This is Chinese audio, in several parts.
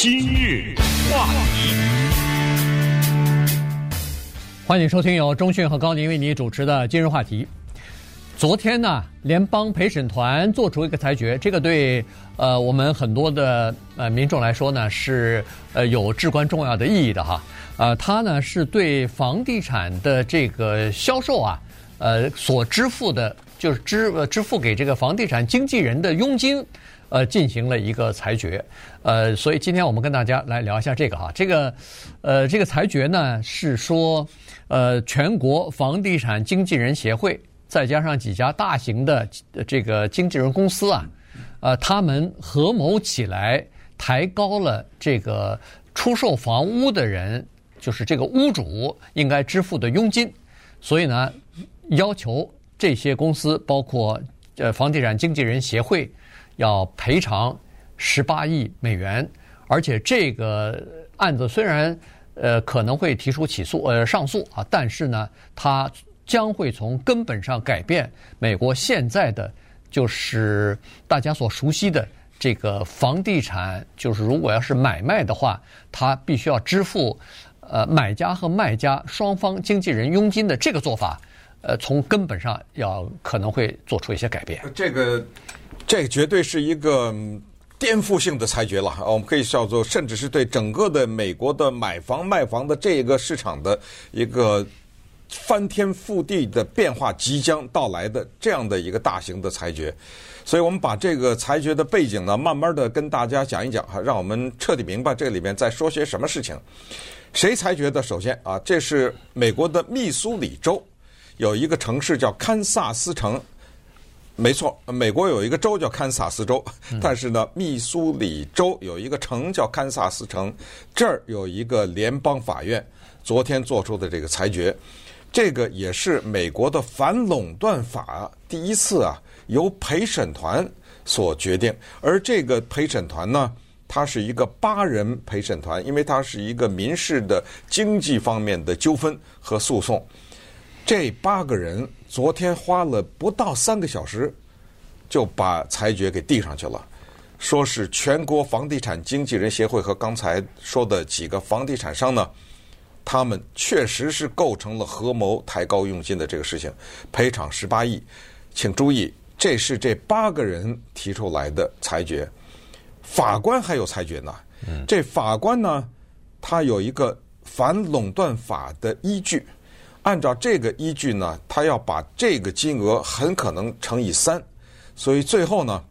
今日话题，欢迎收听由中讯和高宁为你主持的今日话题。昨天呢，联邦陪审团做出一个裁决，这个对呃我们很多的呃民众来说呢是呃有至关重要的意义的哈。呃，它呢是对房地产的这个销售啊，呃所支付的，就是支支付给这个房地产经纪人的佣金。呃，进行了一个裁决，呃，所以今天我们跟大家来聊一下这个哈，这个，呃，这个裁决呢是说，呃，全国房地产经纪人协会再加上几家大型的这个经纪人公司啊，呃，他们合谋起来抬高了这个出售房屋的人，就是这个屋主应该支付的佣金，所以呢，要求这些公司，包括呃房地产经纪人协会。要赔偿十八亿美元，而且这个案子虽然呃可能会提出起诉呃上诉啊，但是呢，它将会从根本上改变美国现在的就是大家所熟悉的这个房地产，就是如果要是买卖的话，它必须要支付呃买家和卖家双方经纪人佣金的这个做法，呃，从根本上要可能会做出一些改变。这个。这绝对是一个颠覆性的裁决了，我们可以叫做，甚至是对整个的美国的买房卖房的这个市场的一个翻天覆地的变化即将到来的这样的一个大型的裁决。所以我们把这个裁决的背景呢，慢慢的跟大家讲一讲哈，让我们彻底明白这里面在说些什么事情。谁裁决的？首先啊，这是美国的密苏里州有一个城市叫堪萨斯城。没错，美国有一个州叫堪萨斯州，但是呢，密苏里州有一个城叫堪萨斯城，这儿有一个联邦法院昨天做出的这个裁决，这个也是美国的反垄断法第一次啊由陪审团所决定，而这个陪审团呢，它是一个八人陪审团，因为它是一个民事的经济方面的纠纷和诉讼。这八个人昨天花了不到三个小时，就把裁决给递上去了，说是全国房地产经纪人协会和刚才说的几个房地产商呢，他们确实是构成了合谋抬高佣金的这个事情，赔偿十八亿。请注意，这是这八个人提出来的裁决，法官还有裁决呢。这法官呢，他有一个反垄断法的依据。按照这个依据呢，他要把这个金额很可能乘以三，所以最后呢，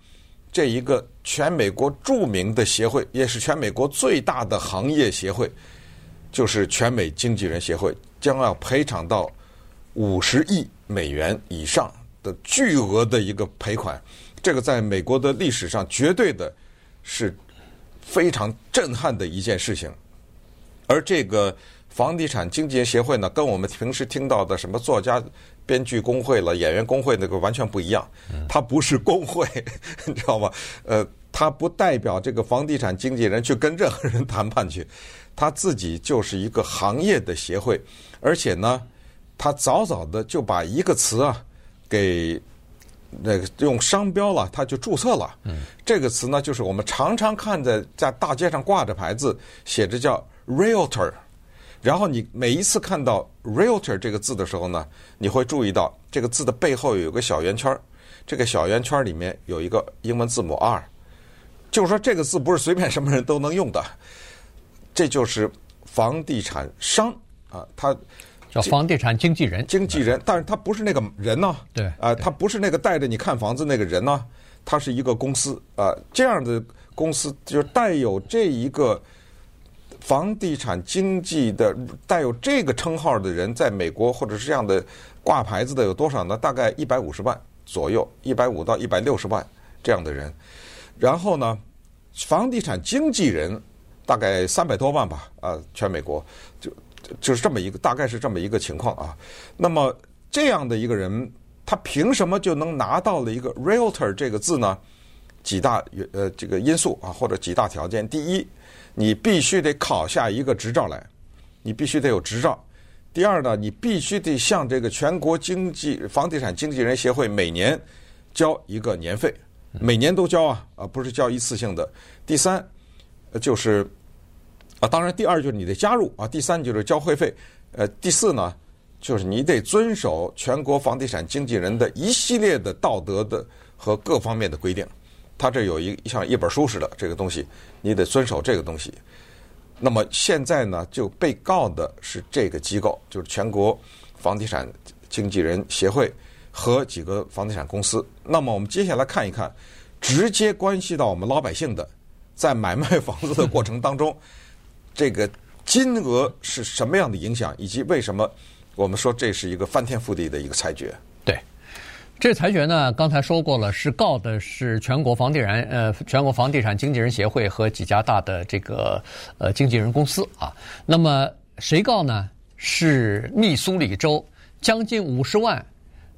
这一个全美国著名的协会，也是全美国最大的行业协会，就是全美经纪人协会，将要赔偿到五十亿美元以上的巨额的一个赔款。这个在美国的历史上绝对的是非常震撼的一件事情，而这个。房地产经纪人协会呢，跟我们平时听到的什么作家、编剧工会了、演员工会那个完全不一样。它不是工会，你知道吗？呃，它不代表这个房地产经纪人去跟任何人谈判去，他自己就是一个行业的协会。而且呢，他早早的就把一个词啊给那个用商标了，他就注册了。这个词呢，就是我们常常看在在大街上挂着牌子，写着叫 Realtor。然后你每一次看到 realtor 这个字的时候呢，你会注意到这个字的背后有个小圆圈，这个小圆圈里面有一个英文字母 R，就是说这个字不是随便什么人都能用的，这就是房地产商啊，他叫房地产经纪人，经纪人，但是他不是那个人呢，对，啊，他不是那个带着你看房子那个人呢，他是一个公司啊，这样的公司就带有这一个。房地产经纪的带有这个称号的人，在美国或者是这样的挂牌子的有多少呢？大概一百五十万左右，一百五到一百六十万这样的人。然后呢，房地产经纪人大概三百多万吧，啊，全美国就就是这么一个，大概是这么一个情况啊。那么这样的一个人，他凭什么就能拿到了一个 realtor 这个字呢？几大呃这个因素啊，或者几大条件。第一。你必须得考下一个执照来，你必须得有执照。第二呢，你必须得向这个全国经济房地产经纪人协会每年交一个年费，每年都交啊，啊不是交一次性的。第三，就是啊，当然第二就是你得加入啊，第三就是交会费，呃，第四呢就是你得遵守全国房地产经纪人的一系列的道德的和各方面的规定。他这有一像一本书似的这个东西，你得遵守这个东西。那么现在呢，就被告的是这个机构，就是全国房地产经纪人协会和几个房地产公司。那么我们接下来看一看，直接关系到我们老百姓的，在买卖房子的过程当中，这个金额是什么样的影响，以及为什么我们说这是一个翻天覆地的一个裁决。这裁决呢，刚才说过了，是告的是全国房地产呃全国房地产经纪人协会和几家大的这个呃经纪人公司啊。那么谁告呢？是密苏里州将近五十万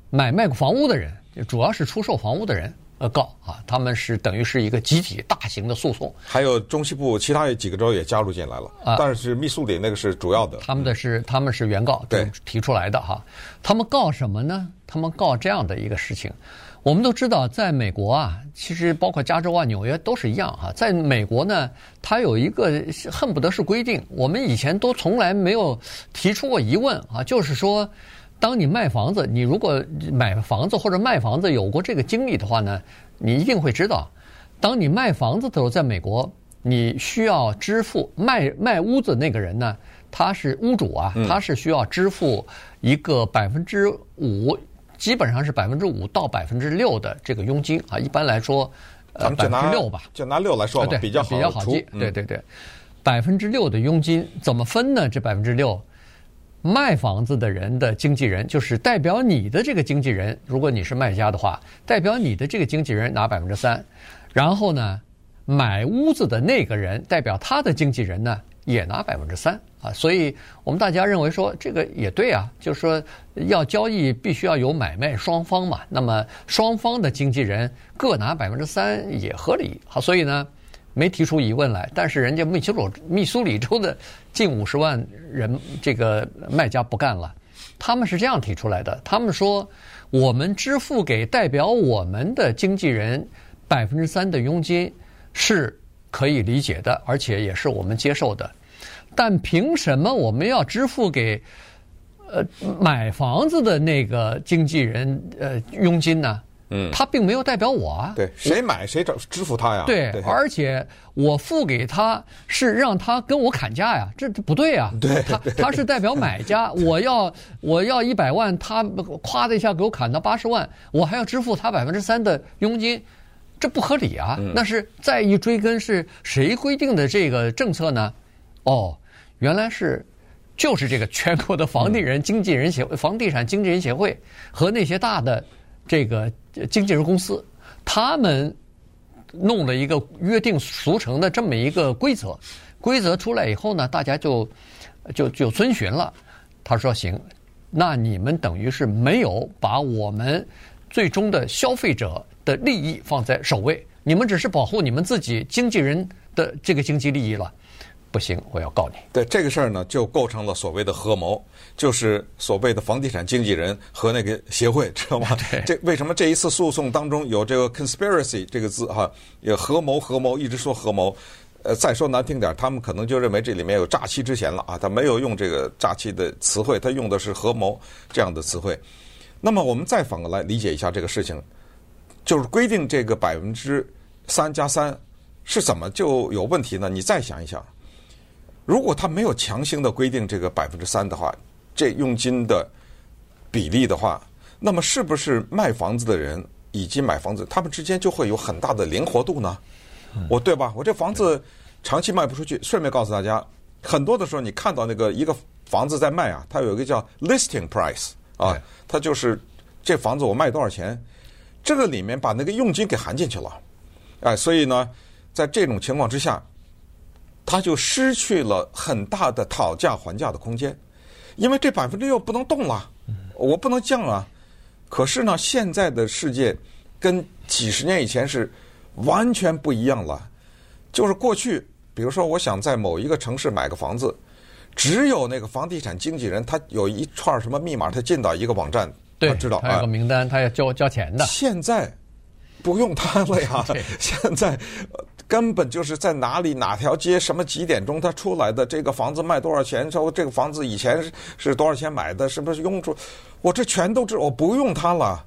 买卖房屋的人，主要是出售房屋的人。呃，告啊，他们是等于是一个集体大型的诉讼，还有中西部其他几个州也加入进来了啊，但是密苏里那个是主要的，他们的是他们是原告对提出来的哈，他们告什么呢？他们告这样的一个事情，我们都知道，在美国啊，其实包括加州啊、纽约都是一样哈，在美国呢，它有一个恨不得是规定，我们以前都从来没有提出过疑问啊，就是说。当你卖房子，你如果买房子或者卖房子有过这个经历的话呢，你一定会知道，当你卖房子的时候，在美国，你需要支付卖卖屋子那个人呢，他是屋主啊，他是需要支付一个百分之五，基本上是百分之五到百分之六的这个佣金啊。一般来说，呃，百分之六吧，就拿六来说比较好比较好记。对对对，百分之六的佣金怎么分呢？这百分之六。卖房子的人的经纪人就是代表你的这个经纪人，如果你是卖家的话，代表你的这个经纪人拿百分之三，然后呢，买屋子的那个人代表他的经纪人呢也拿百分之三啊，所以我们大家认为说这个也对啊，就是说要交易必须要有买卖双方嘛，那么双方的经纪人各拿百分之三也合理，好，所以呢。没提出疑问来，但是人家密苏里密苏里州的近五十万人这个卖家不干了，他们是这样提出来的，他们说我们支付给代表我们的经纪人百分之三的佣金是可以理解的，而且也是我们接受的，但凭什么我们要支付给呃买房子的那个经纪人呃佣金呢？嗯，他并没有代表我啊。对，谁买谁找支付他呀？对，而且我付给他是让他跟我砍价呀，这不对啊。对，他他是代表买家，我要我要一百万，他咵的一下给我砍到八十万，我还要支付他百分之三的佣金，这不合理啊。那是再一追根，是谁规定的这个政策呢？哦，原来是就是这个全国的房地人经纪人协会、房地产经纪人协会和那些大的。这个经纪人公司，他们弄了一个约定俗成的这么一个规则，规则出来以后呢，大家就就就遵循了。他说：“行，那你们等于是没有把我们最终的消费者的利益放在首位，你们只是保护你们自己经纪人的这个经济利益了。”不行，我要告你。对这个事儿呢，就构成了所谓的合谋，就是所谓的房地产经纪人和那个协会，知道吗？这为什么这一次诉讼当中有这个 conspiracy 这个字哈？也合谋，合谋，一直说合谋。呃，再说难听点，他们可能就认为这里面有诈欺之嫌了啊。他没有用这个诈欺的词汇，他用的是合谋这样的词汇。那么我们再反过来理解一下这个事情，就是规定这个百分之三加三是怎么就有问题呢？你再想一想。如果他没有强行的规定这个百分之三的话，这佣金的比例的话，那么是不是卖房子的人以及买房子他们之间就会有很大的灵活度呢？我对吧？我这房子长期卖不出去。顺便告诉大家，很多的时候你看到那个一个房子在卖啊，它有一个叫 listing price 啊，它就是这房子我卖多少钱，这个里面把那个佣金给含进去了，哎，所以呢，在这种情况之下。他就失去了很大的讨价还价的空间，因为这百分之六不能动了，我不能降啊。可是呢，现在的世界跟几十年以前是完全不一样了。就是过去，比如说，我想在某一个城市买个房子，只有那个房地产经纪人，他有一串什么密码，他进到一个网站，他知道他有个名单，他要交交钱的。现在不用他了呀，现在。根本就是在哪里哪条街什么几点钟他出来的，这个房子卖多少钱？说这个房子以前是是多少钱买的？是不是用处？我这全都知，我不用它了。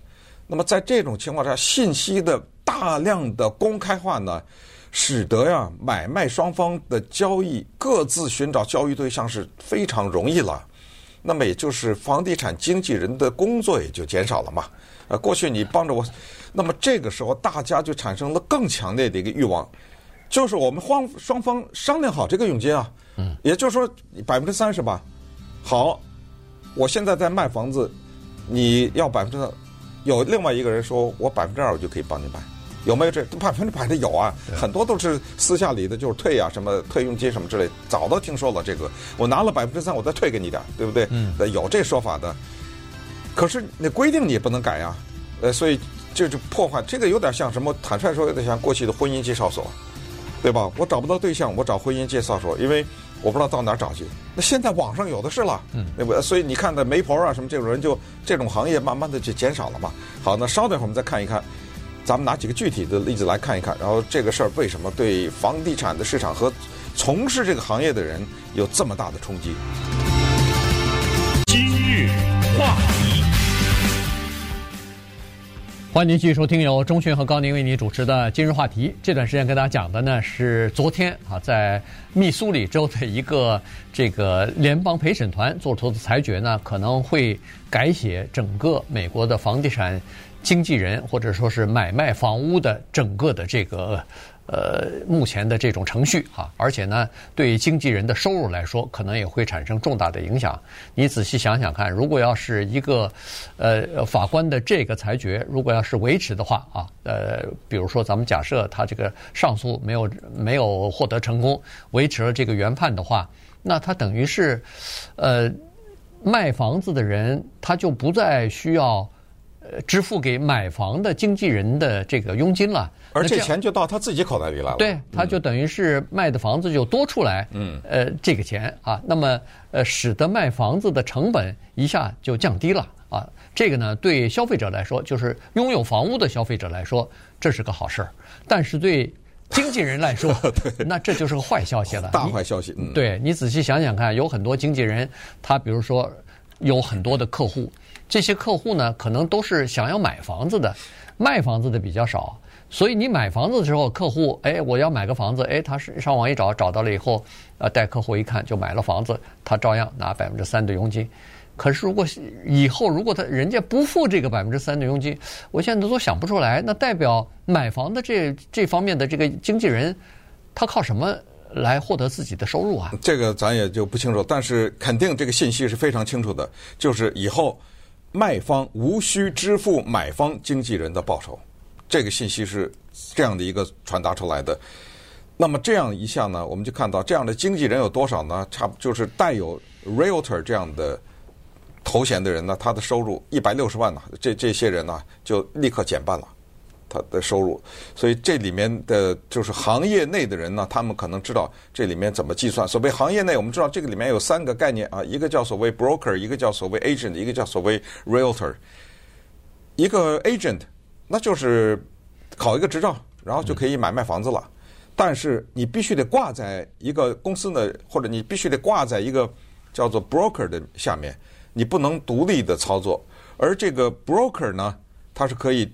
那么在这种情况下，信息的大量的公开化呢，使得呀买卖双方的交易各自寻找交易对象是非常容易了。那么也就是房地产经纪人的工作也就减少了嘛。呃，过去你帮着我，那么这个时候大家就产生了更强烈的一个欲望。就是我们双双方商量好这个佣金啊，嗯，也就是说百分之三十吧。好，我现在在卖房子，你要百分之，有另外一个人说我百分之二我就可以帮你卖，有没有这百分之百的有啊？很多都是私下里的，就是退啊什么退佣金什么之类，早都听说了这个。我拿了百分之三，我再退给你点，对不对？嗯，有这说法的。可是那规定你也不能改呀，呃，所以这就是破坏这个有点像什么？坦率说有点像过去的婚姻介绍所。对吧？我找不到对象，我找婚姻介绍所，因为我不知道到哪儿找去。那现在网上有的是了，嗯，对不对？所以你看，的媒婆啊什么这种人就，就这种行业慢慢的就减少了嘛。好，那稍等会儿我们再看一看，咱们拿几个具体的例子来看一看，然后这个事儿为什么对房地产的市场和从事这个行业的人有这么大的冲击？今日话题。欢迎您继续收听由中讯和高宁为您主持的今日话题。这段时间跟大家讲的呢是昨天啊，在密苏里州的一个这个联邦陪审团做出的裁决呢，可能会改写整个美国的房地产经纪人或者说是买卖房屋的整个的这个。呃，目前的这种程序哈，而且呢，对经纪人的收入来说，可能也会产生重大的影响。你仔细想想看，如果要是一个呃法官的这个裁决，如果要是维持的话啊，呃，比如说咱们假设他这个上诉没有没有获得成功，维持了这个原判的话，那他等于是呃卖房子的人他就不再需要支付给买房的经纪人的这个佣金了。而这钱就到他自己口袋里来了，对，他就等于是卖的房子就多出来，嗯，呃，这个钱啊，那么呃，使得卖房子的成本一下就降低了啊，这个呢，对消费者来说，就是拥有房屋的消费者来说，这是个好事儿，但是对经纪人来说，那这就是个坏消息了，大坏消息。嗯，对，你仔细想想看，有很多经纪人，他比如说有很多的客户，这些客户呢，可能都是想要买房子的，卖房子的比较少。所以你买房子的时候，客户哎，我要买个房子，哎，他是上网一找，找到了以后，呃，带客户一看就买了房子，他照样拿百分之三的佣金。可是如果以后如果他人家不付这个百分之三的佣金，我现在都想不出来，那代表买房的这这方面的这个经纪人，他靠什么来获得自己的收入啊？这个咱也就不清楚，但是肯定这个信息是非常清楚的，就是以后卖方无需支付买方经纪人的报酬。这个信息是这样的一个传达出来的，那么这样一项呢，我们就看到这样的经纪人有多少呢？差不就是带有 realtor 这样的头衔的人呢，他的收入一百六十万呢，这这些人呢就立刻减半了他的收入。所以这里面的就是行业内的人呢，他们可能知道这里面怎么计算。所谓行业内，我们知道这个里面有三个概念啊，一个叫所谓 broker，一个叫所谓 agent，一个叫所谓 realtor。一个 agent。那就是考一个执照，然后就可以买卖房子了。但是你必须得挂在一个公司的，或者你必须得挂在一个叫做 broker 的下面，你不能独立的操作。而这个 broker 呢，它是可以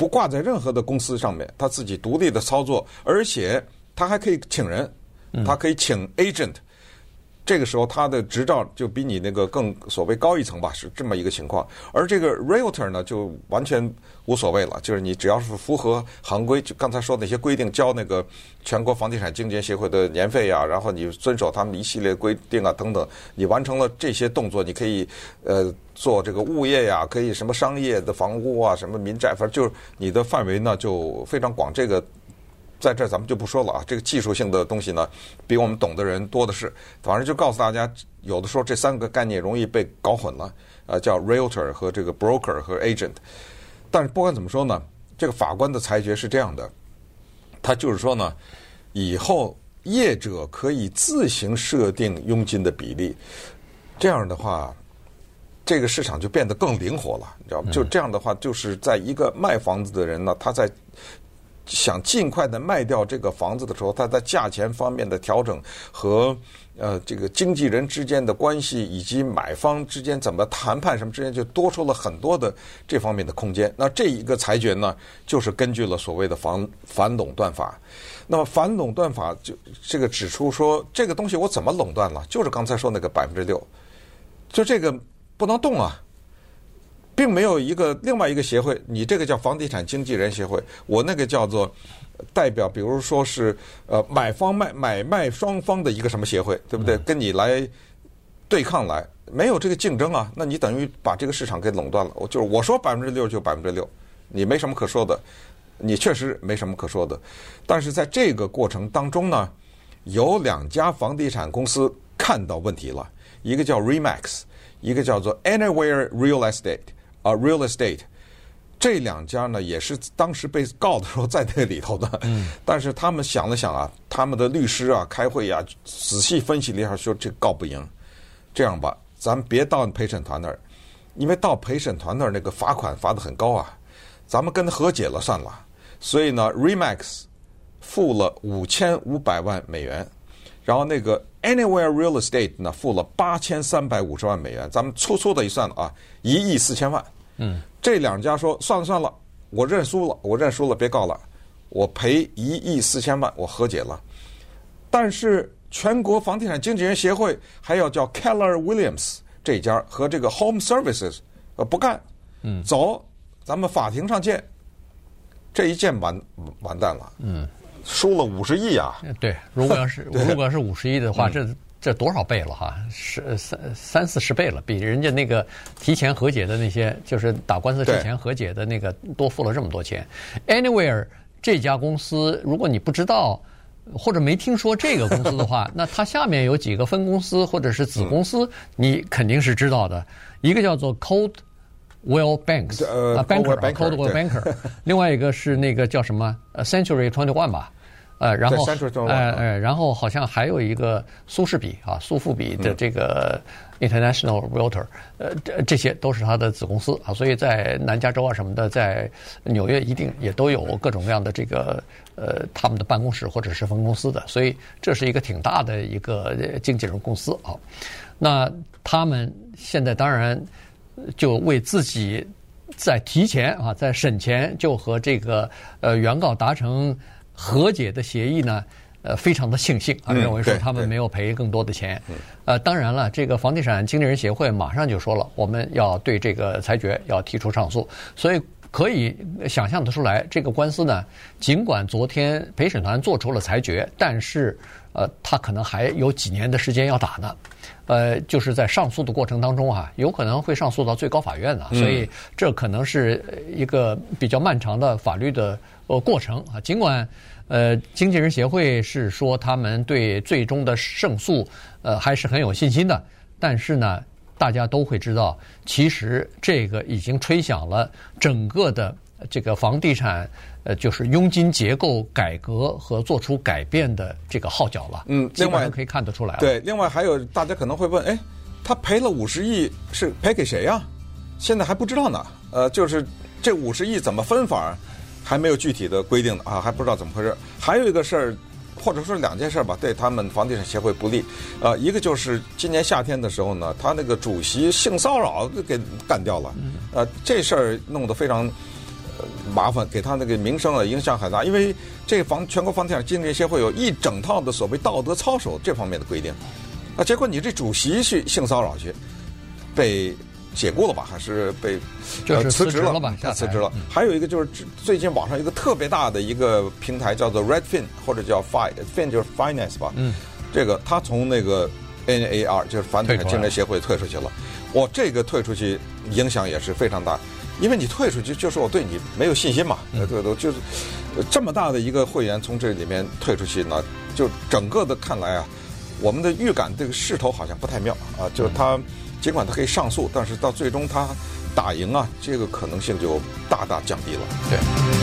不挂在任何的公司上面，他自己独立的操作，而且他还可以请人，他可以请 agent。这个时候，他的执照就比你那个更所谓高一层吧，是这么一个情况。而这个 realtor 呢，就完全无所谓了，就是你只要是符合行规，就刚才说那些规定，交那个全国房地产经纪人协会的年费呀，然后你遵守他们一系列规定啊等等，你完成了这些动作，你可以呃做这个物业呀，可以什么商业的房屋啊，什么民宅，反正就是你的范围呢就非常广。这个。在这儿咱们就不说了啊，这个技术性的东西呢，比我们懂的人多的是。反正就告诉大家，有的时候这三个概念容易被搞混了，呃，叫 realtor 和这个 broker 和 agent。但是不管怎么说呢，这个法官的裁决是这样的，他就是说呢，以后业者可以自行设定佣金的比例，这样的话，这个市场就变得更灵活了，你知道吗？就这样的话，就是在一个卖房子的人呢，他在想尽快的卖掉这个房子的时候，他在价钱方面的调整和呃这个经纪人之间的关系以及买方之间怎么谈判什么之间，就多出了很多的这方面的空间。那这一个裁决呢，就是根据了所谓的反反垄断法。那么反垄断法就这个指出说，这个东西我怎么垄断了？就是刚才说那个百分之六，就这个不能动啊。并没有一个另外一个协会，你这个叫房地产经纪人协会，我那个叫做代表，比如说是呃买方卖买卖双方的一个什么协会，对不对？跟你来对抗来，没有这个竞争啊，那你等于把这个市场给垄断了。我就是我说百分之六就百分之六，你没什么可说的，你确实没什么可说的。但是在这个过程当中呢，有两家房地产公司看到问题了，一个叫 Remax，一个叫做 Anywhere Real Estate。啊、uh，real estate，这两家呢也是当时被告的时候在那里头的，嗯，但是他们想了想啊，他们的律师啊开会啊，仔细分析了一下，说这告不赢，这样吧，咱们别到陪审团那儿，因为到陪审团那儿那个罚款罚的很高啊，咱们跟他和解了算了，所以呢，Remax 付了五千五百万美元，然后那个 Anywhere Real Estate 呢付了八千三百五十万美元，咱们粗粗的一算啊。一亿四千万，嗯，这两家说算了算了，我认输了，我认输了，别告了，我赔一亿四千万，我和解了。但是全国房地产经纪人协会还要叫 Keller Williams 这家和这个 Home Services 呃不干，嗯，走，咱们法庭上见。这一见完完蛋了，嗯，输了五十亿啊。对，如果要是 如果是五十亿的话，这。这多少倍了哈？是三三四十倍了，比人家那个提前和解的那些，就是打官司之前和解的那个多付了这么多钱。Anywhere 这家公司，如果你不知道或者没听说这个公司的话，那它下面有几个分公司或者是子公司，你肯定是知道的。一个叫做 Coldwell Banks 啊，Banker，Coldwell Banker。另外一个是那个叫什么呃？Century Twenty One 吧。呃，然后，呃呃，然后好像还有一个苏士比啊，苏富比的这个 International Realtor，呃，这这些都是他的子公司啊，所以在南加州啊什么的，在纽约一定也都有各种各样的这个呃他们的办公室或者是分公司的，所以这是一个挺大的一个经纪人公司啊。那他们现在当然就为自己在提前啊，在审前就和这个呃原告达成。和解的协议呢，呃，非常的庆幸啊，认为说他们没有赔更多的钱。呃，当然了，这个房地产经纪人协会马上就说了，我们要对这个裁决要提出上诉。所以可以想象得出来，这个官司呢，尽管昨天陪审团做出了裁决，但是呃，他可能还有几年的时间要打呢。呃，就是在上诉的过程当中啊，有可能会上诉到最高法院呢。所以这可能是一个比较漫长的法律的呃过程啊，尽管。呃，经纪人协会是说他们对最终的胜诉，呃，还是很有信心的。但是呢，大家都会知道，其实这个已经吹响了整个的这个房地产，呃，就是佣金结构改革和做出改变的这个号角了。嗯，另外可以看得出来。对，另外还有大家可能会问，哎，他赔了五十亿是赔给谁呀？现在还不知道呢。呃，就是这五十亿怎么分法？还没有具体的规定呢啊，还不知道怎么回事。还有一个事儿，或者说两件事吧，对他们房地产协会不利。呃，一个就是今年夏天的时候呢，他那个主席性骚扰给干掉了。呃，这事儿弄得非常麻烦，给他那个名声啊影响很大。因为这房全国房地产经纪协会有一整套的所谓道德操守这方面的规定。啊，结果你这主席去性骚扰去，被。解雇了吧，还是被就是辞职了吧？他辞职了。还有一个就是最近网上一个特别大的一个平台叫做 Redfin 或者叫 Fin，Fin 就是 Finance 吧。嗯。这个他从那个 NAR 就是房地产竞争协会退出去了。我这个退出去影响也是非常大，因为你退出去就是我对你没有信心嘛。对对，就是这么大的一个会员从这里面退出去呢，就整个的看来啊，我们的预感这个势头好像不太妙啊，就是他。尽管他可以上诉，但是到最终他打赢啊，这个可能性就大大降低了。对。